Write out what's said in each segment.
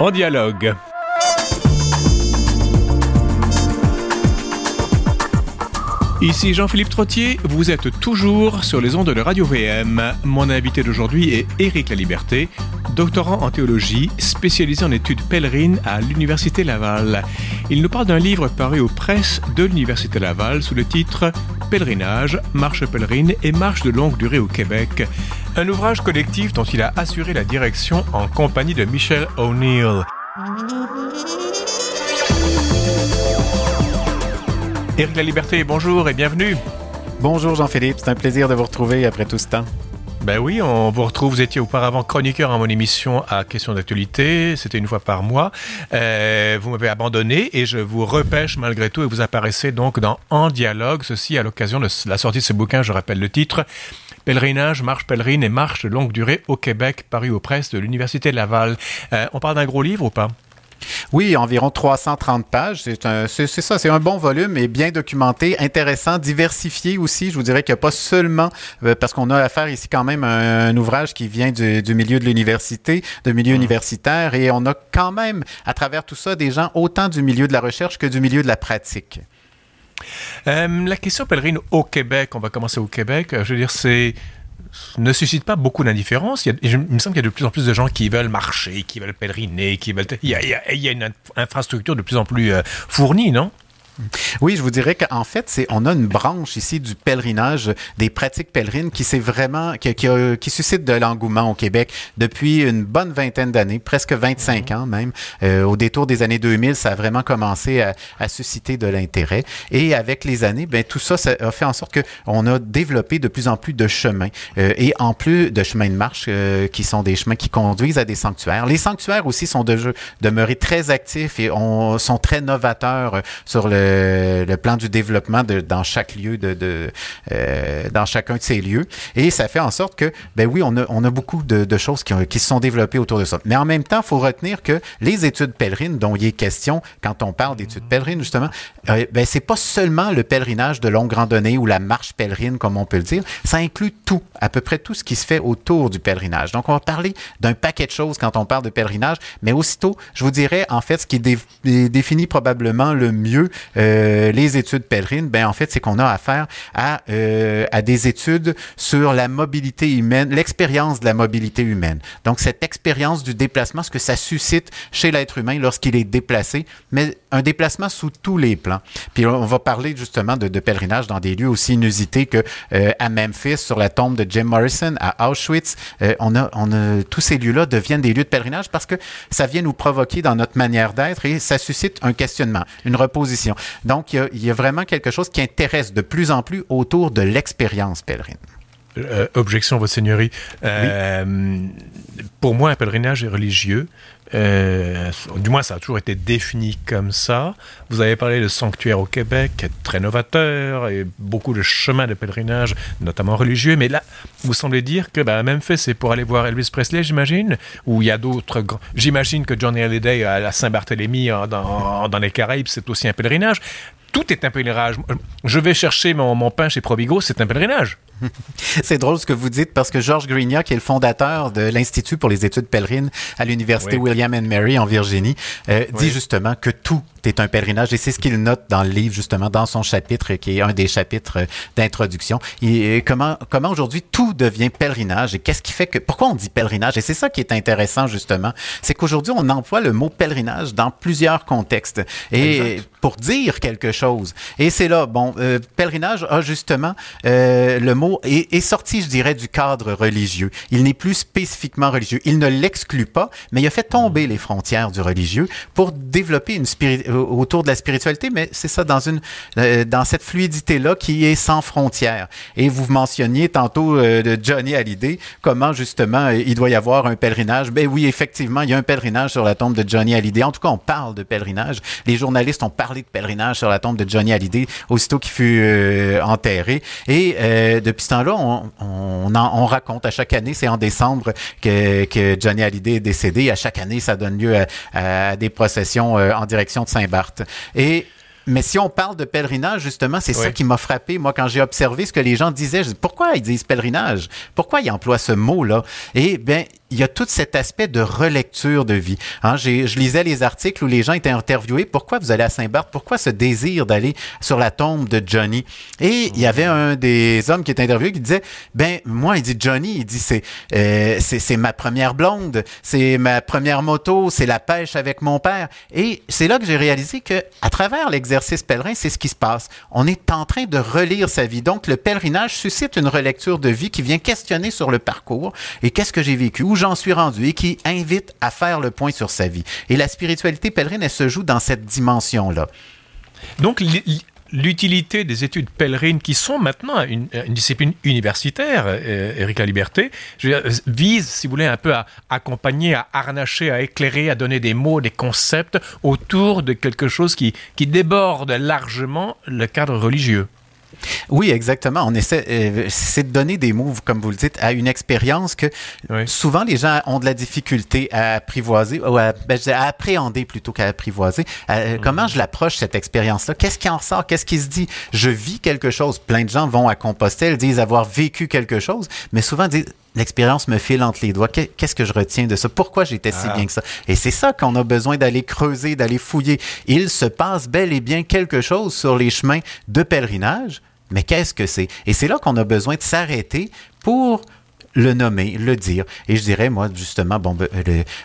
En dialogue. Ici Jean-Philippe Trottier, vous êtes toujours sur les ondes de Radio VM. Mon invité d'aujourd'hui est Éric Laliberté, doctorant en théologie, spécialisé en études pèlerines à l'Université Laval. Il nous parle d'un livre paru aux presses de l'Université Laval sous le titre Pèlerinage, marche pèlerine et marche de longue durée au Québec. Un ouvrage collectif dont il a assuré la direction en compagnie de Michel O'Neill. Éric La Liberté, bonjour et bienvenue. Bonjour Jean-Philippe, c'est un plaisir de vous retrouver après tout ce temps. Ben oui, on vous retrouve. Vous étiez auparavant chroniqueur à mon émission à Questions d'actualité. C'était une fois par mois. Euh, vous m'avez abandonné et je vous repêche malgré tout et vous apparaissez donc dans En dialogue. Ceci à l'occasion de la sortie de ce bouquin. Je rappelle le titre. Pèlerinage, marche pèlerine et marche de longue durée au Québec, paru aux presses de l'Université Laval. Euh, on parle d'un gros livre ou pas? Oui, environ 330 pages. C'est ça, c'est un bon volume et bien documenté, intéressant, diversifié aussi. Je vous dirais qu'il n'y a pas seulement, euh, parce qu'on a affaire ici quand même à un, ouvrage qui vient du, milieu de l'université, de milieu mmh. universitaire, et on a quand même, à travers tout ça, des gens autant du milieu de la recherche que du milieu de la pratique. Euh, la question pèlerine au Québec, on va commencer au Québec. Je veux dire, c'est ne suscite pas beaucoup d'indifférence. Il, il, me semble qu'il y a de plus en plus de gens qui veulent marcher, qui veulent pèleriner, qui veulent. Il y a, il y a une infrastructure de plus en plus euh, fournie, non? Oui, je vous dirais qu'en fait, c'est on a une branche ici du pèlerinage, des pratiques pèlerines qui c'est vraiment qui, qui, suscite de l'engouement au Québec depuis une bonne vingtaine d'années, presque 25 ans même. Euh, au détour des années 2000, ça a vraiment commencé à, à susciter de l'intérêt. Et avec les années, ben tout ça, ça a fait en sorte que on a développé de plus en plus de chemins euh, et en plus de chemins de marche euh, qui sont des chemins qui conduisent à des sanctuaires. Les sanctuaires aussi sont de, demeurés très actifs et on, sont très novateurs sur le le plan du développement dans chaque lieu, de, euh, dans chacun de ces lieux. Et ça fait en sorte que, ben oui, on a, beaucoup de, choses qui, qui, se sont développées autour de ça. Mais en même temps, il faut retenir que les études pèlerines dont il est question quand on parle d'études pèlerines, justement, euh, ben c'est pas seulement le pèlerinage de longue randonnée ou la marche pèlerine, comme on peut le dire. Ça inclut tout, à peu près tout ce qui se fait autour du pèlerinage. Donc, on va parler d'un paquet de choses quand on parle de pèlerinage, mais aussitôt, je vous dirais, en fait, ce qui définit probablement le mieux euh, les études pèlerines, ben en fait, c'est qu'on a affaire à, euh, à des études sur la mobilité humaine, l'expérience de la mobilité humaine. Donc, cette expérience du déplacement, ce que ça suscite chez l'être humain lorsqu'il est déplacé, mais un déplacement sous tous les plans. Puis on va parler justement de, pèlerinage dans des lieux aussi inusités que euh, à Memphis, sur la tombe de Jim Morrison, à Auschwitz. on a, on a, tous ces lieux-là deviennent des lieux de pèlerinage parce que ça vient nous provoquer dans notre manière d'être et ça suscite un questionnement, une reposition. Donc, il y, a, vraiment quelque chose qui intéresse de plus en plus autour de l'expérience pèlerine. Euh, objection, Votre Seigneurie. Euh, pour moi, un pèlerinage est religieux. Euh, du moins, ça a toujours été défini comme ça. Vous avez parlé de sanctuaire au Québec, très novateur, et beaucoup de chemins de pèlerinage, notamment religieux. Mais là, vous semblez dire que bah, même fait, c'est pour aller voir Elvis Presley, j'imagine, ou il y a d'autres. J'imagine que Johnny Hallyday à la Saint-Barthélemy dans les Caraïbes, c'est aussi un pèlerinage tout est un pèlerinage. Je vais chercher mon, mon pain chez Provigo, c'est un pèlerinage. C'est drôle ce que vous dites parce que Georges Grignac, qui est le fondateur de l'Institut pour les études pèlerines à l'Université William and Mary en Virginie, euh, dit justement que tout est un pèlerinage et c'est ce qu'il note dans le livre justement dans son chapitre qui est un des chapitres d'introduction. Et comment comment aujourd'hui tout devient pèlerinage et qu'est-ce qui fait que pourquoi on dit pèlerinage? Et c'est ça qui est intéressant justement, c'est qu'aujourd'hui on emploie le mot pèlerinage dans plusieurs contextes et pour dire quelque chose. Et c'est là bon euh, pèlerinage a justement euh, le mot est, sorti, je dirais, du cadre religieux. Il n'est plus spécifiquement religieux. Il ne l'exclut pas, mais il a fait tomber les frontières du religieux pour développer une euh, autour de la spiritualité, mais c'est ça dans une euh, dans cette fluidité là qui est sans frontières. Et vous mentionniez tantôt euh, de Johnny Hallyday, comment justement il doit y avoir un pèlerinage. Ben oui, effectivement, il y a un pèlerinage sur la tombe de Johnny Hallyday. En tout cas, on parle de pèlerinage. Les journalistes ont parlé de pèlerinage sur la tombe de Johnny Hallyday aussitôt qu'il fut enterré. Et depuis ce temps-là, on, on, raconte à chaque année, c'est en décembre que, que, Johnny Hallyday est décédé. À chaque année, ça donne lieu à, des processions euh, en direction de Saint-Barth. Et mais si on parle de pèlerinage, justement, c'est ça qui m'a frappé, moi, quand j'ai observé ce que les gens disaient. Je dis, pourquoi ils disent pèlerinage? Pourquoi ils emploient ce mot-là? Et bien, il y a tout cet aspect de relecture de vie. Hein, je lisais les articles où les gens étaient interviewés. Pourquoi vous allez à Saint-Barth? Pourquoi ce désir d'aller sur la tombe de Johnny? Et il y avait un des hommes qui était interviewé qui disait, ben moi, il dit Johnny, il dit c'est euh, c'est ma première blonde, c'est ma première moto, c'est la pêche avec mon père. Et c'est là que j'ai réalisé que à travers l'exercice pèlerin, c'est ce qui se passe. On est en train de relire sa vie. Donc le pèlerinage suscite une relecture de vie qui vient questionner sur le parcours et qu'est-ce que j'ai vécu, j'en suis rendu et qui invite à faire le point sur sa vie. Et la spiritualité pèlerine, elle se joue dans cette dimension-là. Donc, l'utilité des études pèlerines, qui sont maintenant une, discipline universitaire, euh, Éric La Liberté, vise, si vous voulez, un peu à accompagner, à harnacher, à éclairer, à donner des mots, des concepts autour de quelque chose qui déborde largement le cadre religieux. Oui, exactement. On essaie, euh, c'est de donner des mots, comme vous le dites, à une expérience que souvent les gens ont de la difficulté à apprivoiser, ou à, ben, à appréhender plutôt qu'à apprivoiser. Euh, mhm. Comment je l'approche, cette expérience-là? Qu'est-ce qui en ressort? Qu'est-ce qui se dit? Je vis quelque chose. Plein de gens vont à Compostelle, disent avoir vécu quelque chose, mais souvent disent, l'expérience me file entre les doigts. Qu'est-ce que je retiens de ça? Pourquoi j'étais si ah. bien que ça? Et c'est ça qu'on a besoin d'aller creuser, d'aller fouiller. Il se passe bel et bien quelque chose sur les chemins de pèlerinage mais qu'est-ce que c'est? Et c'est là qu'on a besoin de s'arrêter pour le nommer, le dire. Et je dirais, moi, justement, bon, ben,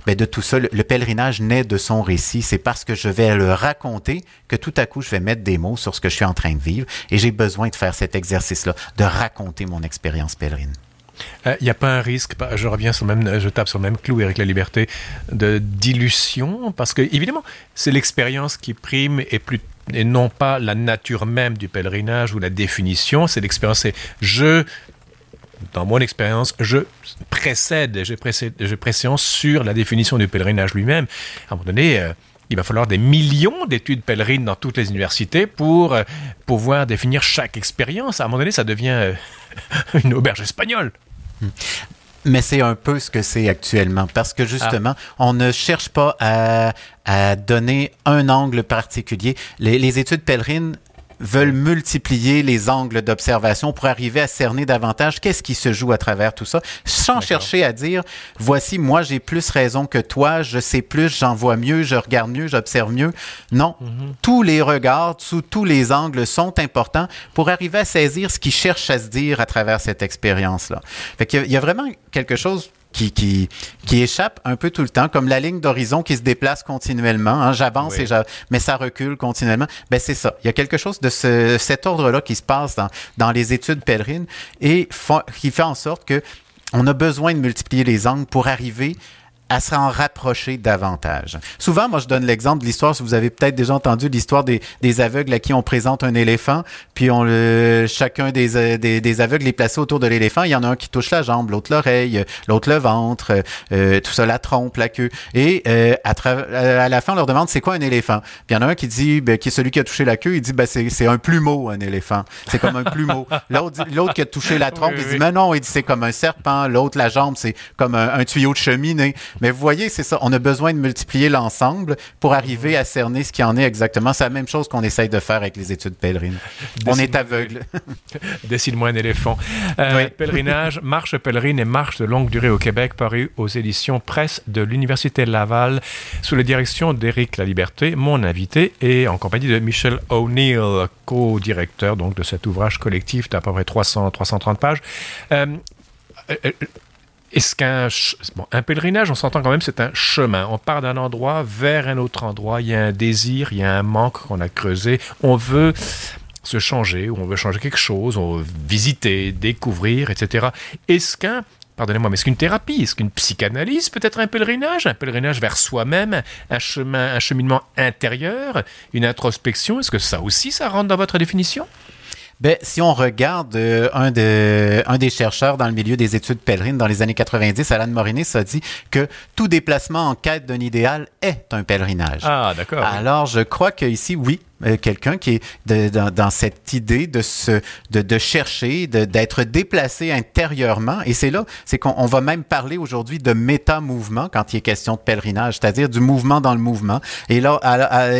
ben, de tout ça, le, pèlerinage naît de son récit. C'est parce que je vais le raconter que tout à coup, je vais mettre des mots sur ce que je suis en train de vivre. Et j'ai besoin de faire cet exercice-là, de raconter mon expérience pèlerine. Il euh, n'y a pas un risque, je reviens sur le même, je tape sur le même clou avec la liberté de dilution, parce que évidemment, c'est l'expérience qui prime et non pas la nature même du pèlerinage ou la définition, c'est l'expérience, c'est je, dans mon expérience, je précède, j'ai préséance sur la définition du pèlerinage lui-même. À un moment donné, euh, il va falloir des millions d'études pèlerines dans toutes les universités pour euh, pouvoir définir chaque expérience. À un moment donné, ça devient une auberge espagnole. Mais c'est un peu ce que c'est actuellement, parce que justement, on ne cherche pas à, donner un angle particulier. Les études pèlerines veulent multiplier les angles d'observation pour arriver à cerner davantage qu'est-ce qui se joue à travers tout ça, sans chercher à dire, voici, moi j'ai plus raison que toi, je sais plus, j'en vois mieux, je regarde mieux, j'observe mieux. Non, mhm. tous les regards, sous tous les angles sont importants pour arriver à saisir ce qui cherche à se dire à travers cette expérience-là. Fait qu'il y a vraiment quelque chose qui, qui, qui échappe un peu tout le temps, comme la ligne d'horizon qui se déplace continuellement. Hein, J'avance et mais ça recule continuellement. Ben c'est ça. Il y a quelque chose de ce, cet ordre-là qui se passe dans, dans les études pèlerines et qui fait en sorte que on a besoin de multiplier les angles pour arriver à s'en rapprocher davantage. Souvent, moi, je donne l'exemple de l'histoire, si vous avez peut-être déjà entendu l'histoire des, des, aveugles à qui on présente un éléphant, puis on le, chacun des, euh, des, des aveugles est placé autour de l'éléphant. Il y en a un qui touche la jambe, l'autre l'oreille, l'autre le ventre, euh, tout ça, la trompe, la queue. Et euh, à, à, la fin, on leur demande c'est quoi un éléphant? Puis il y en a un qui dit, ben, qui est celui qui a touché la queue, il dit ben, c'est un plumeau, un éléphant. C'est comme un plumeau. L'autre qui a touché la trompe, il dit mais non, il dit c'est comme un serpent. L'autre, la jambe, c'est comme un, un tuyau de cheminée. Mais vous voyez, c'est ça. On a besoin de multiplier l'ensemble pour arriver à cerner ce qui en est exactement. C'est la même chose qu'on essaye de faire avec les études pèlerines. On est aveugle. Décide-moi un éléphant. Euh, pèlerinage, marche pèlerine et marche de longue durée au Québec, paru aux éditions presse de l'Université Laval, sous la direction d'Éric Liberté, mon invité, et en compagnie de Michel O'Neill, co-directeur donc de cet ouvrage collectif d'à peu près 300, 330 pages. Euh, euh, est-ce qu'un un pèlerinage, on s'entend quand même, c'est un chemin. On part d'un endroit vers un autre endroit. Il y a un désir, il y a un manque qu'on a creusé. On veut se changer, on veut changer quelque chose, on veut visiter, découvrir, etc. Est-ce qu'un Pardonnez-moi, mais est-ce qu'une thérapie, est-ce qu'une psychanalyse peut être un pèlerinage? Un pèlerinage vers soi-même, un chemin, un cheminement intérieur, une introspection, est-ce que ça aussi, ça rentre dans votre définition? Ben, si on regarde euh, un, de, un des chercheurs dans le milieu des études pèlerines dans les années 90, Alan Morinus, a dit que tout déplacement en quête d'un idéal est un pèlerinage. Ah, d'accord. Alors, je crois qu'ici, oui, euh, quelqu'un qui est dans, cette idée de se, de, de chercher, d'être déplacé intérieurement. Et c'est là, c'est qu'on va même parler aujourd'hui de méta-mouvement quand il est question de pèlerinage, c'est-à-dire du mouvement dans le mouvement. Et là,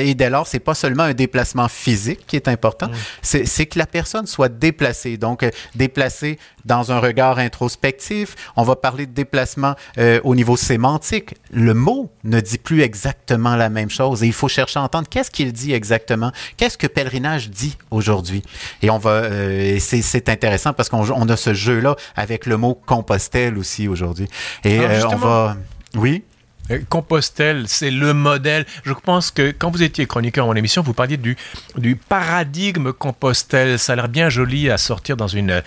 et dès lors, c'est pas seulement un déplacement physique qui est important, c'est que la personne soit déplacée. Donc, euh, déplacée dans un regard introspectif. On va parler de déplacement euh, au niveau sémantique. Le mot ne dit plus exactement la même chose et il faut chercher à entendre qu'est-ce qu'il dit exactement. Qu'est-ce que pèlerinage dit aujourd'hui? Et on va, euh, c'est intéressant parce qu'on a ce jeu-là avec le mot Compostelle aussi aujourd'hui. Et euh, on va, oui? Euh, Compostelle, c'est le modèle. Je pense que quand vous étiez chroniqueur en émission, vous parliez du, du paradigme Compostelle. Ça a l'air bien joli à sortir dans une,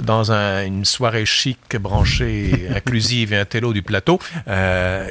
dans une soirée chic, branchée, inclusive et un télo du plateau. Euh,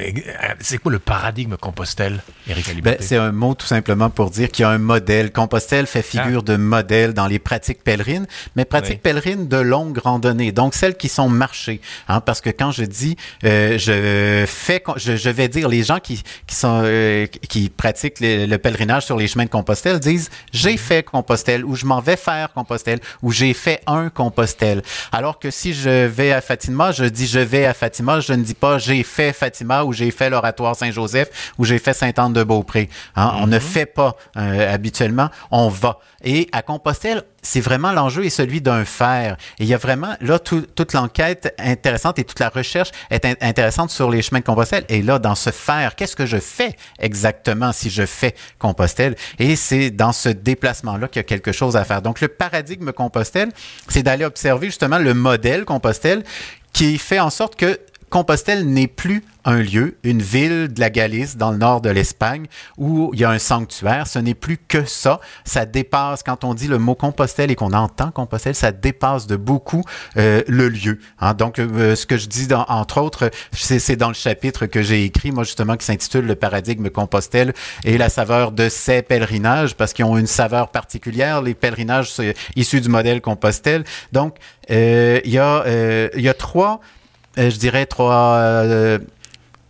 c'est quoi le paradigme Compostelle, Eric ben, C'est un mot tout simplement pour dire qu'il y a un modèle. Compostelle fait figure ah. de modèle dans les pratiques pèlerines, mais pratiques pèlerines de longue randonnée, donc celles qui sont marchées. Hein, parce que quand je dis euh, je fais, je, je vais dire, les gens qui, qui, sont, euh, qui pratiquent le, pèlerinage sur les chemins de Compostelle disent j'ai mhm. fait Compostelle ou je m'en vais faire Compostelle ou j'ai fait un Compostelle. Alors que si je vais à Fatima, je dis je vais à Fatima, je ne dis pas j'ai fait Fatima ou j'ai fait l'oratoire Saint-Joseph ou j'ai fait Sainte-Anne-de-Beaupré. Hein. On ne mhm. fait pas euh, habituellement, on va. Et à Compostelle, c'est vraiment l'enjeu est celui d'un faire. Et il y a vraiment, là, toute l'enquête intéressante et toute la recherche est intéressante sur les chemins de Compostelle. Et là, dans ce faire, qu'est-ce que je fais exactement si je fais Compostelle? Et c'est dans ce déplacement-là qu'il y a quelque chose à faire. Donc, le paradigme Compostelle, c'est d'aller observer justement le modèle Compostelle qui fait en sorte que Compostelle n'est plus un lieu, une ville de la Galice dans le nord de l'Espagne où il y a un sanctuaire. Ce n'est plus que ça. Ça dépasse, quand on dit le mot Compostelle et qu'on entend Compostelle, ça dépasse de beaucoup euh, le lieu. Hein. Donc, euh, ce que je dis, dans, entre autres, c'est dans le chapitre que j'ai écrit, moi justement, qui s'intitule Le paradigme Compostelle et la saveur de ces pèlerinages, parce qu'ils ont une saveur particulière, les pèlerinages issus du modèle Compostelle. Donc, euh, il, y a, il y a trois euh, je dirais, trois, euh,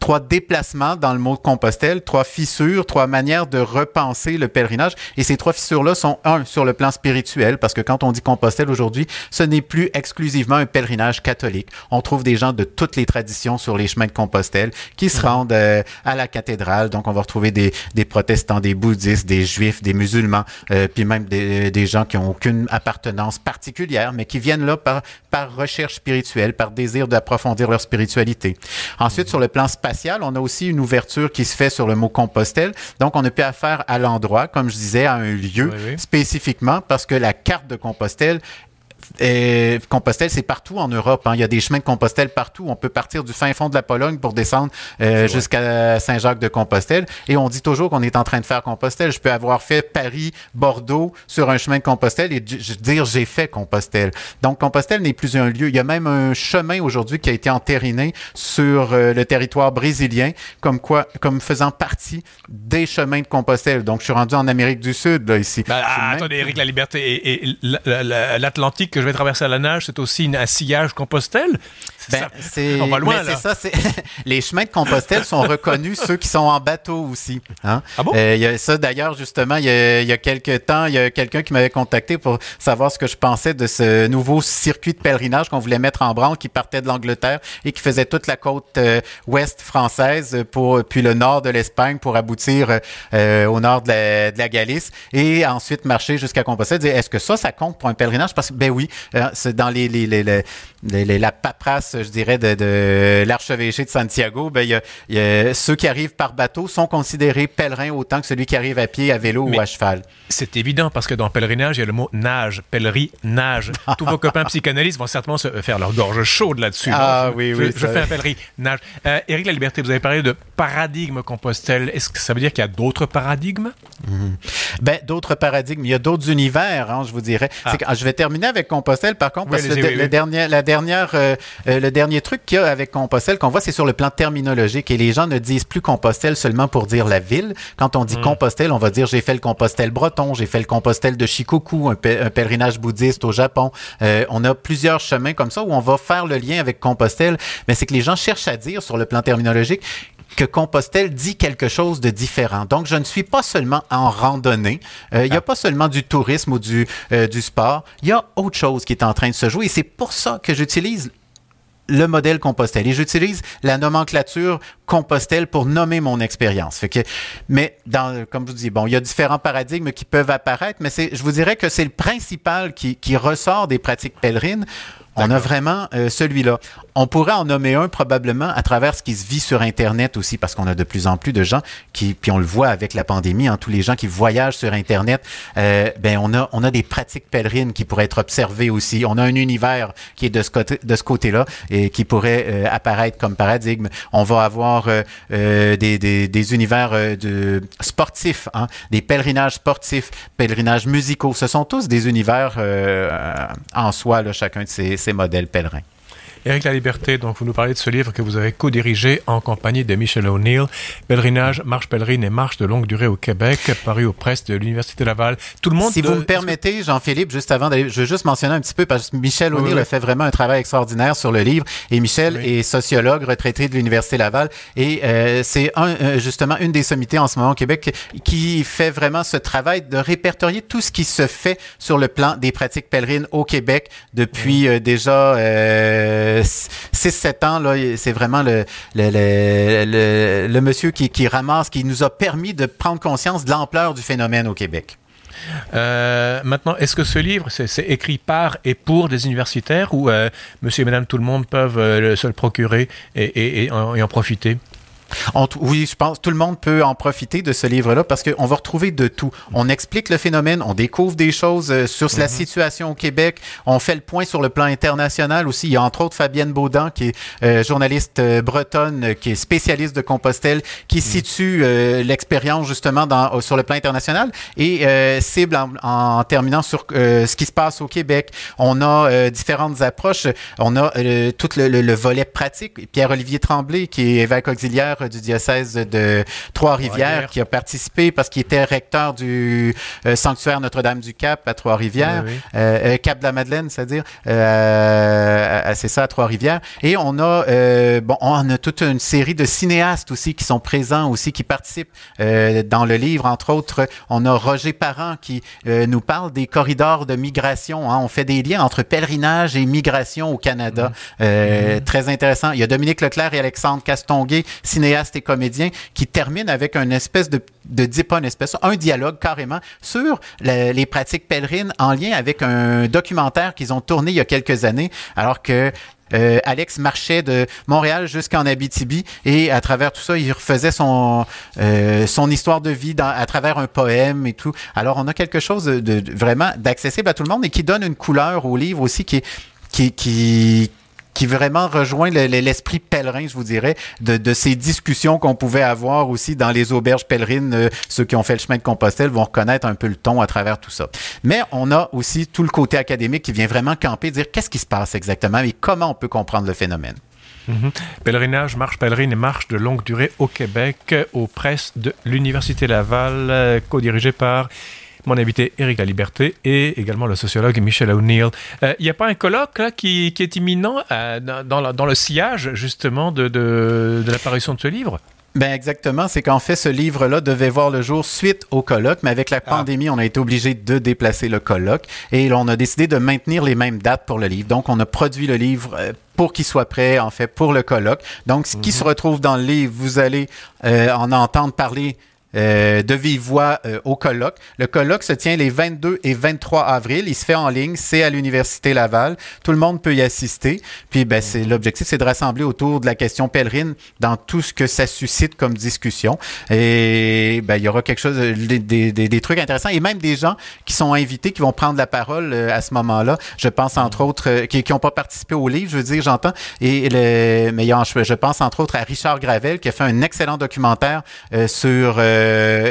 trois déplacements dans le mot Compostelle, trois fissures, trois manières de repenser le pèlerinage. Et ces trois fissures-là sont, un, sur le plan spirituel, parce que quand on dit Compostelle aujourd'hui, ce n'est plus exclusivement un pèlerinage catholique. On trouve des gens de toutes les traditions sur les chemins de Compostelle qui se rendent euh, à la cathédrale. Donc, on va retrouver des, des protestants, des bouddhistes, des juifs, des musulmans, euh, puis même des, des, gens qui n'ont aucune appartenance particulière, mais qui viennent là par, par recherche spirituelle, par désir d'approfondir leur spiritualité. Ensuite, sur le plan spatial, on a aussi une ouverture qui se fait sur le mot Compostelle. Donc, on n'a plus affaire à l'endroit, comme je disais, à un lieu spécifiquement, parce que la carte de Compostelle et Compostelle, c'est partout en Europe. Hein. Il y a des chemins de Compostelle partout. On peut partir du fin fond de la Pologne pour descendre euh, jusqu'à Saint-Jacques-de-Compostelle. Et on dit toujours qu'on est en train de faire Compostelle. Je peux avoir fait Paris, Bordeaux sur un chemin de Compostelle et dire j'ai fait Compostelle. Donc Compostelle n'est plus un lieu. Il y a même un chemin aujourd'hui qui a été entériné sur euh, le territoire brésilien, comme quoi, comme faisant partie des chemins de Compostelle. Donc je suis rendu en Amérique du Sud là ici. Ben, attendez, Eric, la liberté et l'Atlantique que je vais traverser à la nage, c'est aussi un sillage Compostelle. Ben, on va loin, là. Ça, les chemins de Compostelle sont reconnus ceux qui sont en bateau aussi. Hein? Ah bon? Euh, y a ça, d'ailleurs, justement, il y, a, il y a quelques temps, il y a quelqu'un qui m'avait contacté pour savoir ce que je pensais de ce nouveau circuit de pèlerinage qu'on voulait mettre en branle, qui partait de l'Angleterre et qui faisait toute la côte euh, ouest française, pour puis le nord de l'Espagne pour aboutir euh, au nord de la, de la, Galice et ensuite marcher jusqu'à Compostelle. Est-ce que ça, ça compte pour un pèlerinage? Parce que, ben oui, euh, c'est dans les, les, les, les, la paperasse, je dirais, de, de l'archevêché de Santiago, ben, y a, y a, ceux qui arrivent par bateau sont considérés pèlerins autant que celui qui arrive à pied, à vélo ou à cheval. C'est évident parce que dans pèlerinage, il y a le mot nage, pèlerie, nage. Tous vos copains psychanalystes vont certainement se faire leur gorge chaude là-dessus. Ah oui, oui. Je, fais un pèlerie, nage. Euh, Éric La Liberté, vous avez parlé de paradigme Compostelle. Est-ce que ça veut dire qu'il y a d'autres paradigmes? Mhm. Ben, d'autres paradigmes. Il y a d'autres univers, hein, je vous dirais. Ah. je vais terminer avec Compostelle, par contre, parce que dernier, la dernière, euh, euh, le dernier truc qu'il y a avec Compostelle qu'on voit, c'est sur le plan terminologique. Et les gens ne disent plus Compostelle seulement pour dire la ville. Quand on dit hmm. Compostelle, on va dire j'ai fait le Compostelle breton, j'ai fait le Compostelle de Shikoku, un, pèlerinage bouddhiste au Japon. Euh, on a plusieurs chemins comme ça où on va faire le lien avec Compostelle. Mais c'est que les gens cherchent à dire sur le plan terminologique que Compostelle dit quelque chose de différent. Donc, je ne suis pas seulement en randonnée. Euh, il n'y a ah. pas seulement du tourisme ou du, euh, du sport. Il y a autre chose qui est en train de se jouer. Et c'est pour ça que j'utilise le modèle Compostelle. Et j'utilise la nomenclature Compostelle pour nommer mon expérience. Mais comme je vous dis, bon, il y a différents paradigmes qui peuvent apparaître, mais je vous dirais que c'est le principal qui, qui ressort des pratiques pèlerines. On a vraiment euh, celui-là. On pourrait en nommer un probablement à travers ce qui se vit sur Internet aussi, parce qu'on a de plus en plus de gens qui, puis on le voit avec la pandémie, hein, tous les gens qui voyagent sur Internet, euh, ben on a on a des pratiques pèlerines qui pourraient être observées aussi. On a un univers qui est de ce côté de ce côté-là et qui pourrait euh, apparaître comme paradigme. On va avoir des, des, des, univers de sportifs, hein, des pèlerinages sportifs, pèlerinages musicaux. Ce sont tous des univers en soi, là, chacun de ces ces modèles pèlerins. Éric La Liberté, donc vous nous parlez de ce livre que vous avez co-dirigé en compagnie de Michel O'Neill, Pèlerinage, Marche pèlerine et marche de longue durée au Québec, paru aux presses de l'Université Laval. Tout le monde. Si vous me permettez, Jean-Philippe, juste avant d'aller, je veux juste mentionner un petit peu parce que Michel O'Neill a fait vraiment un travail extraordinaire sur le livre et Michel est sociologue retraité de l'Université Laval et euh, c'est un, euh, justement une des sommités en ce moment au Québec qui fait vraiment ce travail de répertorier tout ce qui se fait sur le plan des pratiques pèlerines au Québec depuis euh, déjà 6-7 ans, c'est vraiment le, le, le, monsieur qui, ramasse, qui nous a permis de prendre conscience de l'ampleur du phénomène au Québec. Euh, maintenant, est-ce que ce livre, c'est écrit par et pour des universitaires ou euh, monsieur et madame tout le monde peuvent euh, se le procurer et en profiter? Oui, je pense tout le monde peut en profiter de ce livre-là parce qu'on va retrouver de tout. On explique le phénomène, on découvre des choses euh, sur la mhm. situation au Québec, on fait le point sur le plan international aussi. Il y a entre autres Fabienne Baudin, qui est euh, journaliste euh, bretonne, qui est spécialiste de Compostelle, qui mhm. situe l'expérience justement dans, sur le plan international et cible en, terminant sur ce qui se passe au Québec. On a différentes approches. On a tout le, le volet pratique. Pierre-Olivier Tremblay, qui est évêque auxiliaire du diocèse de Trois-Rivières qui a participé parce qu'il était recteur du euh, sanctuaire Notre-Dame-du-Cap à Trois-Rivières, euh, euh, Cap de la Madeleine, c'est-à-dire, c'est ça à Trois-Rivières. Et on a, bon, on a toute une série de cinéastes aussi qui sont présents aussi, qui participent dans le livre. Entre autres, on a Roger Parent qui nous parle des corridors de migration. Hein. On fait des liens entre pèlerinage et migration au Canada. Mmh. Mmh. Très intéressant. Il y a Dominique Leclerc et Alexandre Castonguay, cinéastes et comédiens qui termine avec une espèce de, de pas une espèce, un dialogue carrément sur les pratiques pèlerines en lien avec un documentaire qu'ils ont tourné il y a quelques années, alors que euh, Alex marchait de Montréal jusqu'en Abitibi et à travers tout ça, il refaisait son euh, histoire de vie à travers un poème et tout. Alors on a quelque chose de, vraiment d'accessible à tout le monde et qui donne une couleur au livre aussi qui qui qui vraiment rejoint l'esprit pèlerin, je vous dirais, de, ces discussions qu'on pouvait avoir aussi dans les auberges pèlerines. Euh, ceux qui ont fait le chemin de Compostelle vont reconnaître un peu le ton à travers tout ça. Mais on a aussi tout le côté académique qui vient vraiment camper, dire qu'est-ce qui se passe exactement et comment on peut comprendre le phénomène. Mhm. Pèlerinage, marche pèlerine et marche de longue durée au Québec, aux presses de l'Université Laval, euh, co-dirigé par mon invité Éric La Liberté et également le sociologue Michel O'Neill. Il euh, n'y a pas un colloque là, qui, qui est imminent euh, dans, dans, le sillage justement de, de, de l'apparition de ce livre? Ben exactement, c'est qu'en fait ce livre-là devait voir le jour suite au colloque, mais avec la ah. pandémie, on a été obligé de déplacer le colloque et on a décidé de maintenir les mêmes dates pour le livre. Donc on a produit le livre euh, pour qu'il soit prêt en fait pour le colloque. Donc ce qui mhm. se retrouve dans le livre, vous allez en entendre parler euh, de vive voix euh, au colloque. Le colloque se tient les 22 et 23 avril. Il se fait en ligne. C'est à l'Université Laval. Tout le monde peut y assister. Puis, ben, c'est l'objectif, c'est de rassembler autour de la question pèlerine dans tout ce que ça suscite comme discussion. Et ben, il y aura quelque chose, des, des, des, trucs intéressants et même des gens qui sont invités, qui vont prendre la parole euh, à ce moment-là. Je pense entre autres qui n'ont pas participé au livre, je veux dire, j'entends. Et le, mais je pense entre autres à Richard Gravel qui a fait un excellent documentaire sur euh,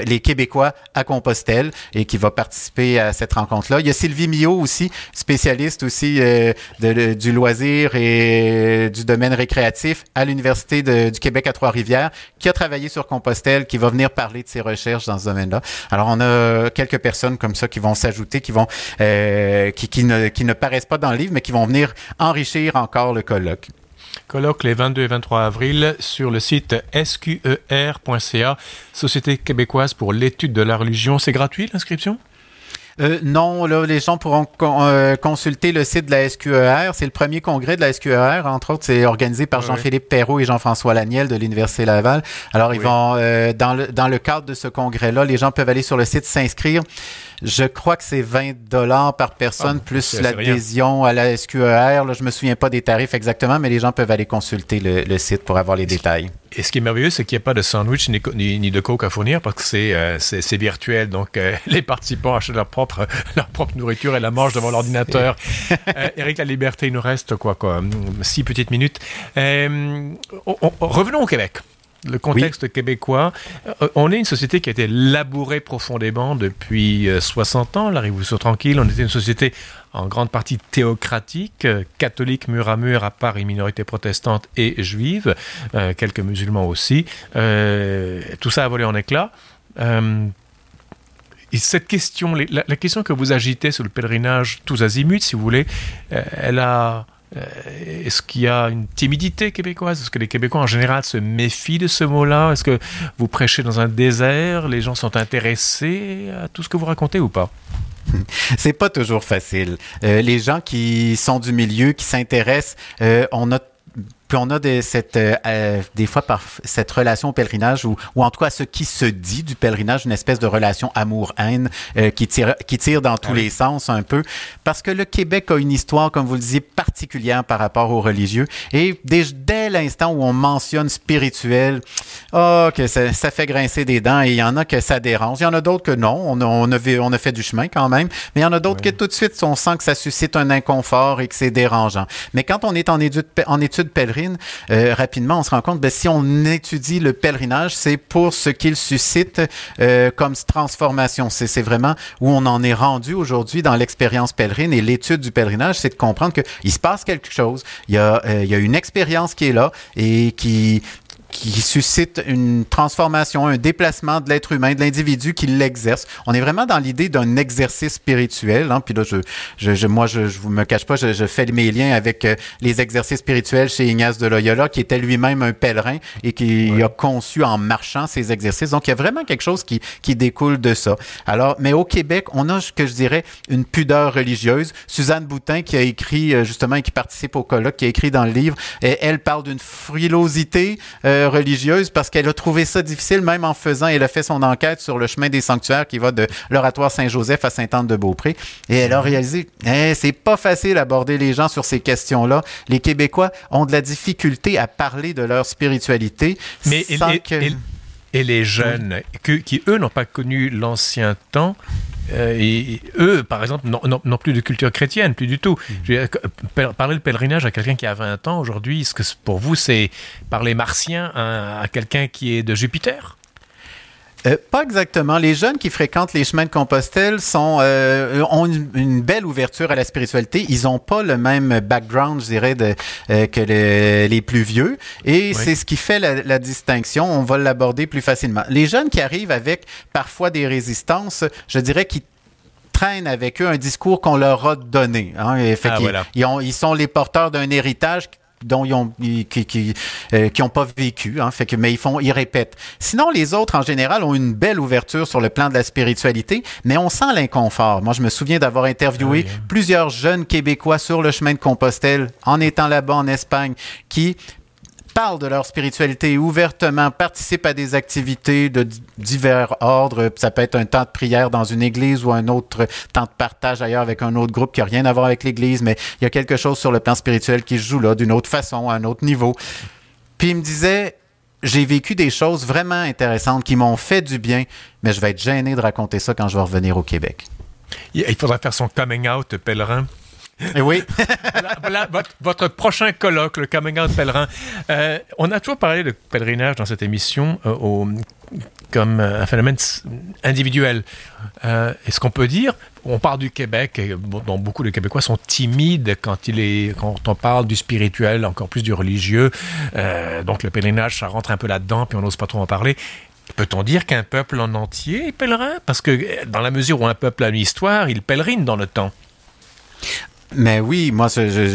les Québécois à Compostelle et qui va participer à cette rencontre-là. Il y a Sylvie Millot aussi, spécialiste aussi euh, du loisir et du domaine récréatif à l'Université du Québec à Trois-Rivières, qui a travaillé sur Compostelle, qui va venir parler de ses recherches dans ce domaine-là. Alors, on a quelques personnes comme ça qui vont s'ajouter, qui vont euh, qui, qui, ne, qui ne paraissent pas dans le livre, mais qui vont venir enrichir encore le colloque. Colloque les 22 et 23 avril sur le site sqer.ca, Société québécoise pour l'étude de la religion. C'est gratuit l'inscription? Euh, non, là, les gens pourront euh, consulter le site de la SQER. C'est le premier congrès de la SQER. Entre autres, c'est organisé par Jean-Philippe Perrault et Jean-François Laniel de l'Université Laval. Alors, ils vont, euh, dans, le, dans le cadre de ce congrès-là, les gens peuvent aller sur le site s'inscrire. Je crois que c'est 20 dollars par personne ah, plus l'adhésion à la SQER. Là, je me souviens pas des tarifs exactement, mais les gens peuvent aller consulter le, site pour avoir les détails. Et ce qui est merveilleux, c'est qu'il n'y a pas de sandwich ni, ni, de coke à fournir parce que c'est euh, virtuel. Donc, euh, les participants achètent leur propre, leur propre nourriture et la mangent devant l'ordinateur. euh, Eric, la liberté, il nous reste quoi, quoi, six petites minutes. Euh, revenons au Québec le contexte québécois. Euh, on est une société qui a été labourée profondément depuis 60 euh, ans, la Révolution tranquille. On était une société en grande partie théocratique, euh, catholique mur à mur, à part une minorité protestante et juive, quelques musulmans aussi. tout ça a volé en éclats. Et cette question, la, la, question que vous agitez sur le pèlerinage tous azimuts, si vous voulez, elle a est-ce qu'il y a une timidité québécoise? Est-ce que les Québécois en général se méfient de ce mot-là? Est-ce que vous prêchez dans un désert? Les gens sont intéressés à tout ce que vous racontez ou pas? C'est pas toujours facile. Euh, les gens qui sont du milieu, qui s'intéressent, euh, on a puis on a des, cette, euh, euh, des fois par cette relation au pèlerinage, ou, ou en tout cas ce qui se dit du pèlerinage, une espèce de relation amour-haine euh, qui, tire, qui tire dans tous ah les sens un peu. Parce que le Québec a une histoire, comme vous le disiez, particulière par rapport aux religieux. Et dès, dès l'instant où on mentionne spirituel, oh, que ça, ça, fait grincer des dents et il y en a que ça dérange. Il y en a d'autres que non. On a, on, a, on a fait du chemin quand même. Mais il y en a d'autres que tout de suite, on sent que ça suscite un inconfort et que c'est dérangeant. Mais quand on est en étude, en étude euh, rapidement, on se rend compte, ben, si on étudie le pèlerinage, c'est pour ce qu'il suscite euh, comme transformation. C'est vraiment où on en est rendu aujourd'hui dans l'expérience pèlerine et l'étude du pèlerinage, c'est de comprendre qu'il se passe quelque chose. Il y a, euh, il y a une expérience qui est là et qui, qui suscite une transformation, un déplacement de l'être humain, de l'individu qui l'exerce. On est vraiment dans l'idée d'un exercice spirituel. Hein. Puis là, je, je, moi, je, je vous me cache pas, je, je fais mes liens avec euh, les exercices spirituels chez Ignace de Loyola, qui était lui-même un pèlerin et qui a conçu en marchant ces exercices. Donc, il y a vraiment quelque chose qui, qui découle de ça. Alors, mais au Québec, on a, que je dirais, une pudeur religieuse. Suzanne Boutin, qui a écrit euh, justement et qui participe au colloque, qui a écrit dans le livre, elle parle d'une frilosité. Euh, religieuse parce qu'elle a trouvé ça difficile, même en faisant, elle a fait son enquête sur le chemin des sanctuaires qui va de l'oratoire Saint-Joseph à Sainte-Anne-de-Beaupré. Et elle a réalisé, eh, c'est pas facile d'aborder les gens sur ces questions-là. Les Québécois ont de la difficulté à parler de leur spiritualité. Mais et, les jeunes, qui eux n'ont pas connu l'ancien temps, euh, et, eux, par exemple, n'ont plus de culture chrétienne, plus du tout. Mm. Parler de pèlerinage à quelqu'un qui a 20 ans aujourd'hui, est-ce que pour vous, c'est parler martien à quelqu'un qui est de Jupiter? Euh, pas exactement. Les jeunes qui fréquentent les chemins de Compostelle sont, euh, ont une, belle ouverture à la spiritualité. Ils n'ont pas le même background, je dirais, de, euh, que les plus vieux. Et c'est ce qui fait la, la distinction. On va l'aborder plus facilement. Les jeunes qui arrivent avec parfois des résistances, je dirais qu'ils traînent avec eux un discours qu'on leur a donné. Hein, fait ah, ils, ont, ils sont les porteurs d'un héritage dont ils ont, qui, qui, euh, qui ont pas vécu, hein, fait que, mais ils font, ils répètent. Sinon, les autres, en général, ont une belle ouverture sur le plan de la spiritualité, mais on sent l'inconfort. Moi, je me souviens d'avoir interviewé ah plusieurs jeunes Québécois sur le chemin de Compostelle, en étant là-bas en Espagne, qui parlent de leur spiritualité ouvertement, participent à des activités de divers ordres. Ça peut être un temps de prière dans une église ou un autre temps de partage ailleurs avec un autre groupe qui n'a rien à voir avec l'église, mais il y a quelque chose sur le plan spirituel qui se joue là d'une autre façon, à un autre niveau. Puis il me disait, j'ai vécu des choses vraiment intéressantes qui m'ont fait du bien, mais je vais être gêné de raconter ça quand je vais revenir au Québec. Il faudra faire son coming out pèlerin. Et eh oui. voilà, votre, prochain colloque, le coming pèlerin. Euh, on a toujours parlé de pèlerinage dans cette émission euh, comme un phénomène individuel. Euh, Est-ce qu'on peut dire, on parle du Québec, et, dont beaucoup de Québécois sont timides quand, quand on parle du spirituel, encore plus du religieux. Euh, donc le pèlerinage, ça rentre un peu là-dedans, puis on n'ose pas trop en parler. Peut-on dire qu'un peuple en entier est pèlerin? Parce que dans la mesure où un peuple a une histoire, il pèlerine dans le temps. Mais oui, moi,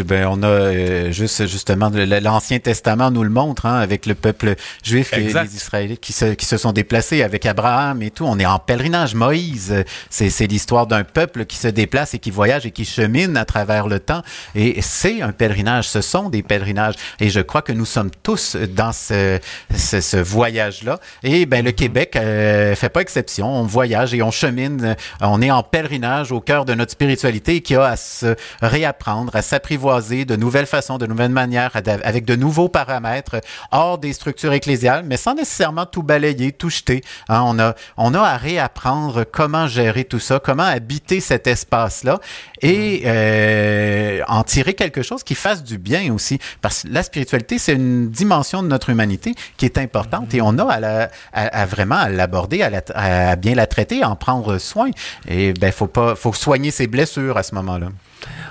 ben, on a euh, juste justement l'Ancien Testament nous le montre hein, avec le peuple juif et les Israélites qui se, qui se sont déplacés avec Abraham et tout. On est en pèlerinage. Moïse, c'est l'histoire d'un peuple qui se déplace et qui voyage et qui chemine à travers le temps. Et c'est un pèlerinage. Ce sont des pèlerinages. Et je crois que nous sommes tous dans ce, ce, ce voyage-là. Et ben le Québec euh, fait pas exception. On voyage et on chemine. On est en pèlerinage au cœur de notre spiritualité qui a à se réapprendre, à s'apprivoiser de nouvelles façons, de nouvelles manières, avec de nouveaux paramètres hors des structures ecclésiales, mais sans nécessairement tout balayer, tout jeter. Hein. on, a, on a à réapprendre comment gérer tout ça, comment habiter cet espace-là et euh, en tirer quelque chose qui fasse du bien aussi. Parce que la spiritualité, c'est une dimension de notre humanité qui est importante et on a à, la, à, vraiment à l'aborder, à, à, bien la traiter, à en prendre soin. Et ben, faut pas, faut soigner ses blessures à ce moment-là.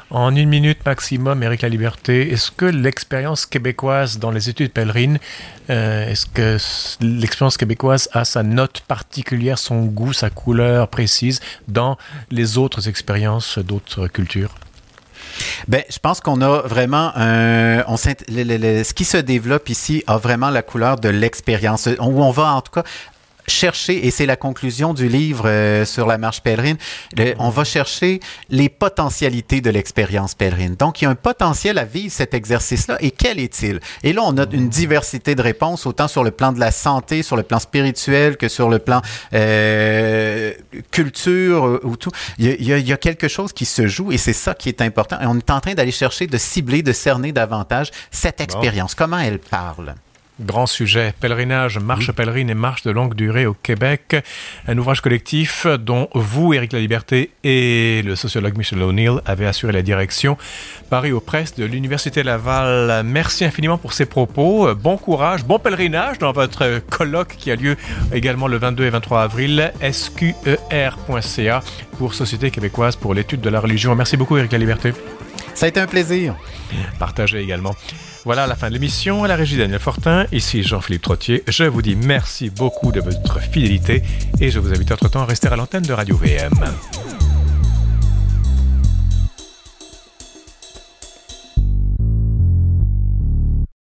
En une minute maximum, Éric La Liberté, est-ce que l'expérience québécoise dans les études pèlerines, euh, est-ce que l'expérience québécoise a sa note particulière, son goût, sa couleur précise dans les autres expériences d'autres cultures? Ben, je pense qu'on a vraiment un, on, ce qui se développe ici a vraiment la couleur de l'expérience. Où on va en tout cas chercher, et c'est la conclusion du livre euh, sur la marche pèlerine, on va chercher les potentialités de l'expérience pèlerine. Donc, il y a un potentiel à vivre cet exercice-là, et quel est-il? Et là, on a une diversité de réponses, autant sur le plan de la santé, sur le plan spirituel, que sur le plan euh, culture euh, ou tout. Il y, a, il y, a, quelque chose qui se joue, et c'est ça qui est important. Et on est en train d'aller chercher, de cibler, de cerner davantage cette expérience. Comment elle parle? Grand sujet, pèlerinage, marche pèlerine et marche de longue durée au Québec. Un ouvrage collectif dont vous, Éric La Liberté, et le sociologue Michel O'Neill avez assuré la direction. Paris aux presses de l'Université Laval. Merci infiniment pour ces propos. Bon courage, bon pèlerinage dans votre colloque qui a lieu également le 22 et 23 avril. sqer.ca pour Société québécoise pour l'étude de la religion. Merci beaucoup, Éric La Liberté. Ça a été un plaisir. Partagez également. Voilà la fin de l'émission. À la régie Daniel Fortin, ici Jean-Philippe Trottier. Je vous dis merci beaucoup de votre fidélité et je vous invite entre-temps à rester à l'antenne de Radio VM.